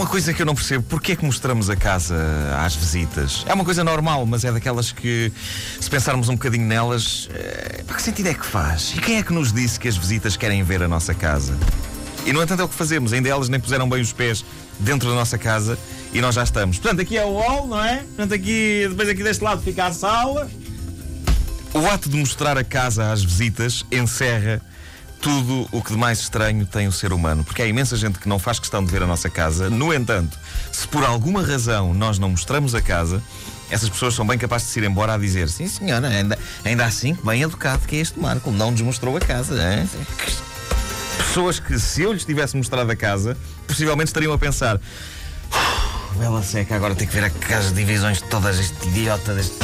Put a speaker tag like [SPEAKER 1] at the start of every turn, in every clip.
[SPEAKER 1] uma coisa que eu não percebo, porquê é que mostramos a casa às visitas? É uma coisa normal, mas é daquelas que, se pensarmos um bocadinho nelas, é, para que sentido é que faz? E quem é que nos disse que as visitas querem ver a nossa casa? E no entanto é o que fazemos, ainda elas nem puseram bem os pés dentro da nossa casa e nós já estamos. Portanto, aqui é o hall, não é? Portanto, aqui, depois aqui deste lado fica a sala. O ato de mostrar a casa às visitas encerra tudo o que de mais estranho tem o ser humano, porque há imensa gente que não faz questão de ver a nossa casa. No entanto, se por alguma razão nós não mostramos a casa, essas pessoas são bem capazes de se ir embora a dizer: Sim, senhora, ainda, ainda assim, bem educado que é este Marco, não nos mostrou a casa. Hein? Pessoas que, se eu lhes tivesse mostrado a casa, possivelmente estariam a pensar: Bela seca, agora tem que ver a casa de divisões todas, este idiota deste.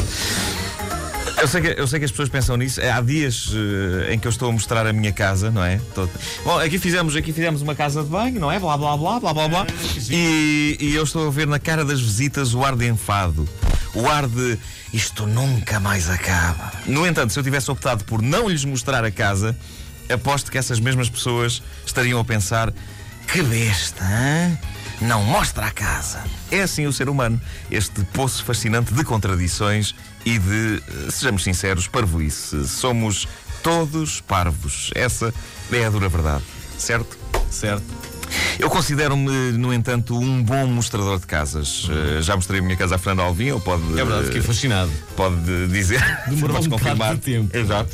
[SPEAKER 1] Eu sei, que, eu sei que as pessoas pensam nisso. Há dias uh, em que eu estou a mostrar a minha casa, não é? Tô... Bom, aqui fizemos, aqui fizemos uma casa de banho, não é? Blá blá blá blá blá blá. E, e eu estou a ver na cara das visitas o ar de enfado. O ar de isto nunca mais acaba. No entanto, se eu tivesse optado por não lhes mostrar a casa, aposto que essas mesmas pessoas estariam a pensar: que besta, hein? Não mostra a casa. É assim o ser humano, este poço fascinante de contradições e de, eh, sejamos sinceros, parvoíce. Somos todos parvos. Essa é a dura verdade, certo?
[SPEAKER 2] Certo.
[SPEAKER 1] Eu considero-me, no entanto, um bom mostrador de casas. Uh, já mostrei a minha casa a Fernando Alvim, ele pode.
[SPEAKER 2] É verdade, fiquei fascinado.
[SPEAKER 1] Pode dizer.
[SPEAKER 2] Demorou um confirmar. De tempo.
[SPEAKER 1] Exato.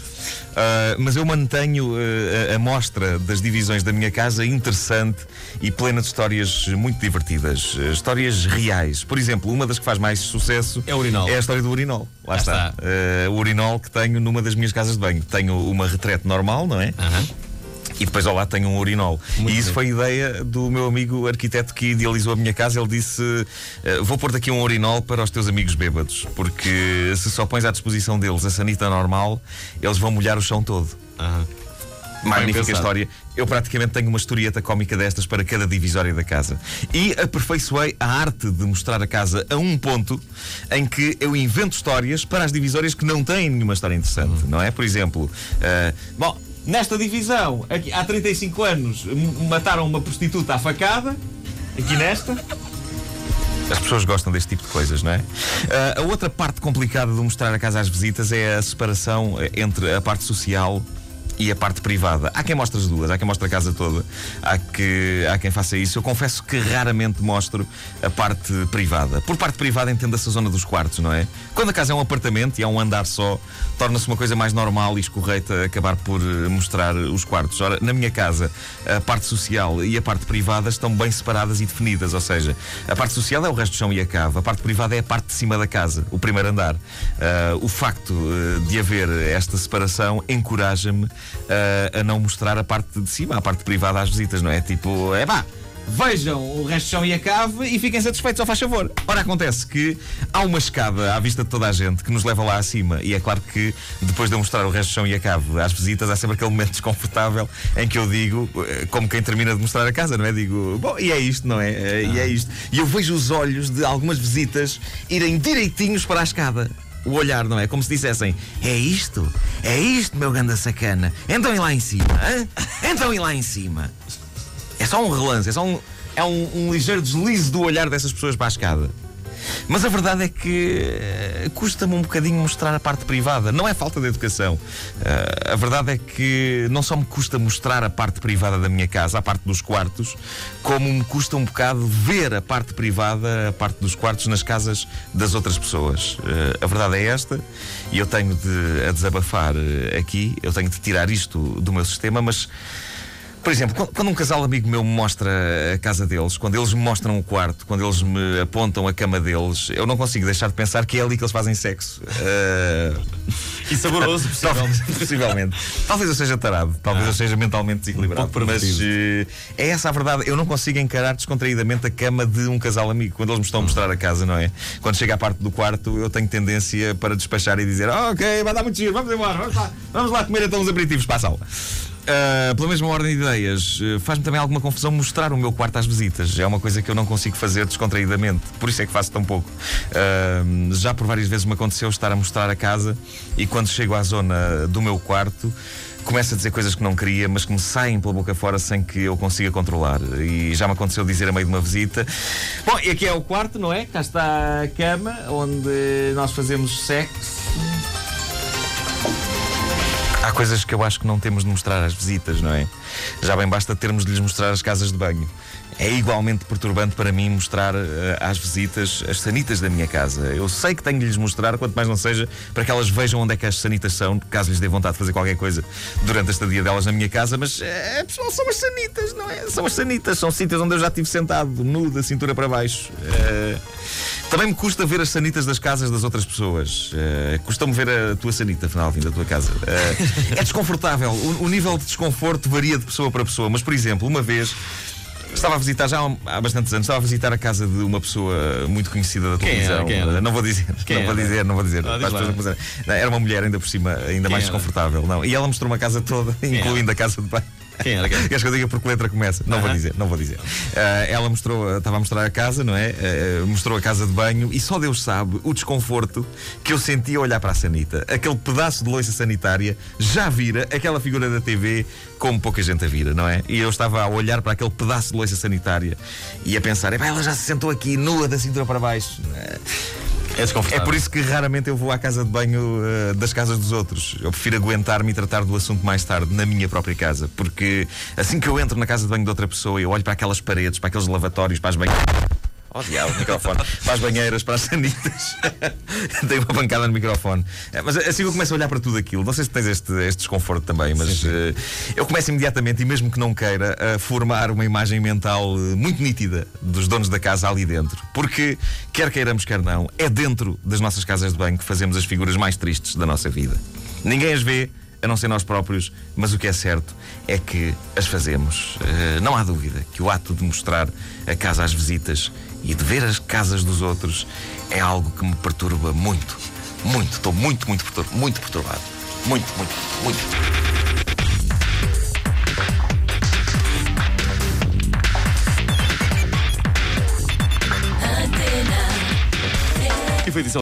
[SPEAKER 1] Uh, mas eu mantenho uh, a mostra das divisões da minha casa interessante e plena de histórias muito divertidas. Uh, histórias reais. Por exemplo, uma das que faz mais sucesso
[SPEAKER 2] é, o urinol.
[SPEAKER 1] é a história do urinol. Lá está. está. o urinol que tenho numa das minhas casas de banho. Tenho uma retrete normal, não é?
[SPEAKER 2] -huh
[SPEAKER 1] e depois ao lado tenho um urinol. Muito e isso bem. foi ideia do meu amigo arquiteto que idealizou a minha casa. Ele disse: uh, Vou pôr-te aqui um urinol para os teus amigos bêbados, porque se só pões à disposição deles a sanita normal, eles vão molhar o chão todo.
[SPEAKER 2] Uhum.
[SPEAKER 1] Magnífica história. Eu praticamente tenho uma historieta cómica destas para cada divisória da casa. E aperfeiçoei a arte de mostrar a casa a um ponto em que eu invento histórias para as divisórias que não têm nenhuma história interessante, uhum. não é? Por exemplo, uh, bom, Nesta divisão, aqui, há 35 anos, mataram uma prostituta à facada. Aqui nesta. As pessoas gostam deste tipo de coisas, não é? Uh, a outra parte complicada de mostrar a casa às visitas é a separação entre a parte social e a parte privada. Há quem mostre as duas, há quem mostre a casa toda, há, que, há quem faça isso. Eu confesso que raramente mostro a parte privada. Por parte privada entenda-se a zona dos quartos, não é? Quando a casa é um apartamento e há um andar só, torna-se uma coisa mais normal e escorreita acabar por eh, mostrar os quartos. Ora, na minha casa, a parte social e a parte privada estão bem separadas e definidas, ou seja, a parte social é o resto do chão e a cava, a parte privada é a parte de cima da casa, o primeiro andar. Uh, o facto uh, de haver esta separação encoraja-me uh, a não mostrar a parte de cima, a parte privada às visitas, não é? Tipo, é pá vejam o resto do chão e a cave e fiquem satisfeitos, ou faz favor. Ora, acontece que há uma escada à vista de toda a gente que nos leva lá acima, e é claro que depois de eu mostrar o resto do chão e a cave às visitas, há sempre aquele momento desconfortável em que eu digo, eh, como quem termina de mostrar a casa, não é? Digo, bom, e é isto, não é? Eh, e é isto. E eu vejo os olhos de algumas visitas irem direitinhos para a escada o olhar, não é? Como se dissessem: É isto? É isto, meu ganda sacana. Então e lá em cima? Então e lá em cima? É só um relance, é só um, é um, um ligeiro deslize do olhar dessas pessoas para a escada. Mas a verdade é que uh, custa-me um bocadinho mostrar a parte privada. Não é falta de educação. Uh, a verdade é que não só me custa mostrar a parte privada da minha casa, a parte dos quartos, como me custa um bocado ver a parte privada, a parte dos quartos nas casas das outras pessoas. Uh, a verdade é esta, e eu tenho de a desabafar aqui, eu tenho de tirar isto do meu sistema, mas por exemplo, quando um casal amigo meu me mostra a casa deles, quando eles me mostram o quarto, quando eles me apontam a cama deles, eu não consigo deixar de pensar que é ali que eles fazem sexo. Uh...
[SPEAKER 2] E saboroso, possivelmente.
[SPEAKER 1] possivelmente. Talvez eu seja tarado, talvez ah, eu seja mentalmente desequilibrado.
[SPEAKER 2] Um
[SPEAKER 1] mas uh, é essa a verdade. Eu não consigo encarar descontraídamente a cama de um casal amigo. Quando eles me estão a mostrar a casa, não é? Quando chega à parte do quarto, eu tenho tendência para despachar e dizer: oh, Ok, vai dar muito giro, vamos embora, vamos lá, vamos lá comer então uns aperitivos para a sala. Uh, pela mesma ordem de ideias, uh, faz-me também alguma confusão mostrar o meu quarto às visitas. É uma coisa que eu não consigo fazer descontraídamente. Por isso é que faço tão pouco. Uh, já por várias vezes me aconteceu estar a mostrar a casa e quando chego à zona do meu quarto, começa a dizer coisas que não queria, mas que me saem pela boca fora sem que eu consiga controlar. E já me aconteceu dizer a meio de uma visita. Bom, e aqui é o quarto, não é? Cá está a cama onde nós fazemos sexo. Há coisas que eu acho que não temos de mostrar às visitas, não é? Já bem basta termos de lhes mostrar as casas de banho. É igualmente perturbante para mim mostrar uh, às visitas as sanitas da minha casa. Eu sei que tenho de lhes mostrar, quanto mais não seja, para que elas vejam onde é que as sanitas são, caso lhes dê vontade de fazer qualquer coisa durante a estadia delas na minha casa, mas uh, pessoal, são as sanitas, não é? São as sanitas, são sítios onde eu já estive sentado, nu, da cintura para baixo. Uh, também me custa ver as sanitas das casas das outras pessoas. Uh, Custa-me ver a tua sanita, afinal, da tua casa. Uh, é desconfortável. O, o nível de desconforto varia de pessoa para pessoa, mas, por exemplo, uma vez. Estava a visitar já há bastantes anos, estava a visitar a casa de uma pessoa muito conhecida da televisão.
[SPEAKER 2] Quem era?
[SPEAKER 1] Não vou dizer, não vou dizer, não vou dizer.
[SPEAKER 2] Ah,
[SPEAKER 1] Era uma mulher ainda por cima, ainda mais desconfortável. Não. E ela mostrou uma casa toda, incluindo a casa de banho.
[SPEAKER 2] Quem era? Quem era?
[SPEAKER 1] Queres que eu diga por que letra começa? Não vou
[SPEAKER 2] Aham.
[SPEAKER 1] dizer, não vou dizer. Ah, ela mostrou, estava a mostrar a casa, não é? Ah, mostrou a casa de banho e só Deus sabe o desconforto que eu sentia a olhar para a sanita. Aquele pedaço de loiça sanitária já vira aquela figura da TV como pouca gente a vira, não é? E eu estava a olhar para aquele pedaço de loiça sanitária e a pensar, "Epá, ela já se sentou aqui nua da cintura para baixo.
[SPEAKER 2] É
[SPEAKER 1] É
[SPEAKER 2] desconfortável.
[SPEAKER 1] por isso que raramente eu vou à casa de banho eh, das casas dos outros. Eu prefiro aguentar-me e tratar do assunto mais tarde, na minha própria casa. Porque assim que eu entro na casa de banho de outra pessoa, eu olho para aquelas paredes, para aqueles lavatórios, para as banheiras. Oh, diabo, microfone. Para as banheiras, para as sanitas. Dei uma pancada no microfone. Eh, Mas assim eu começo a olhar para tudo aquilo. Não sei se tens este, este desconforto também, mas eh, eu começo imediatamente, e mesmo que não queira, a formar uma imagem mental eh, muito nítida dos donos da casa ali dentro. Porque, quer queiramos, quer não, é dentro das nossas casas de banho que fazemos as figuras mais tristes da nossa vida. Ninguém as vê, a não ser nós próprios, mas o que é certo é que as fazemos. Eh, não há dúvida que o ato de mostrar a casa às visitas e de ver as casas dos outros é algo que me perturba muito. Muito, estou muito, muito, pertur- muito perturbado. Muito, muito, muito.
[SPEAKER 2] E foi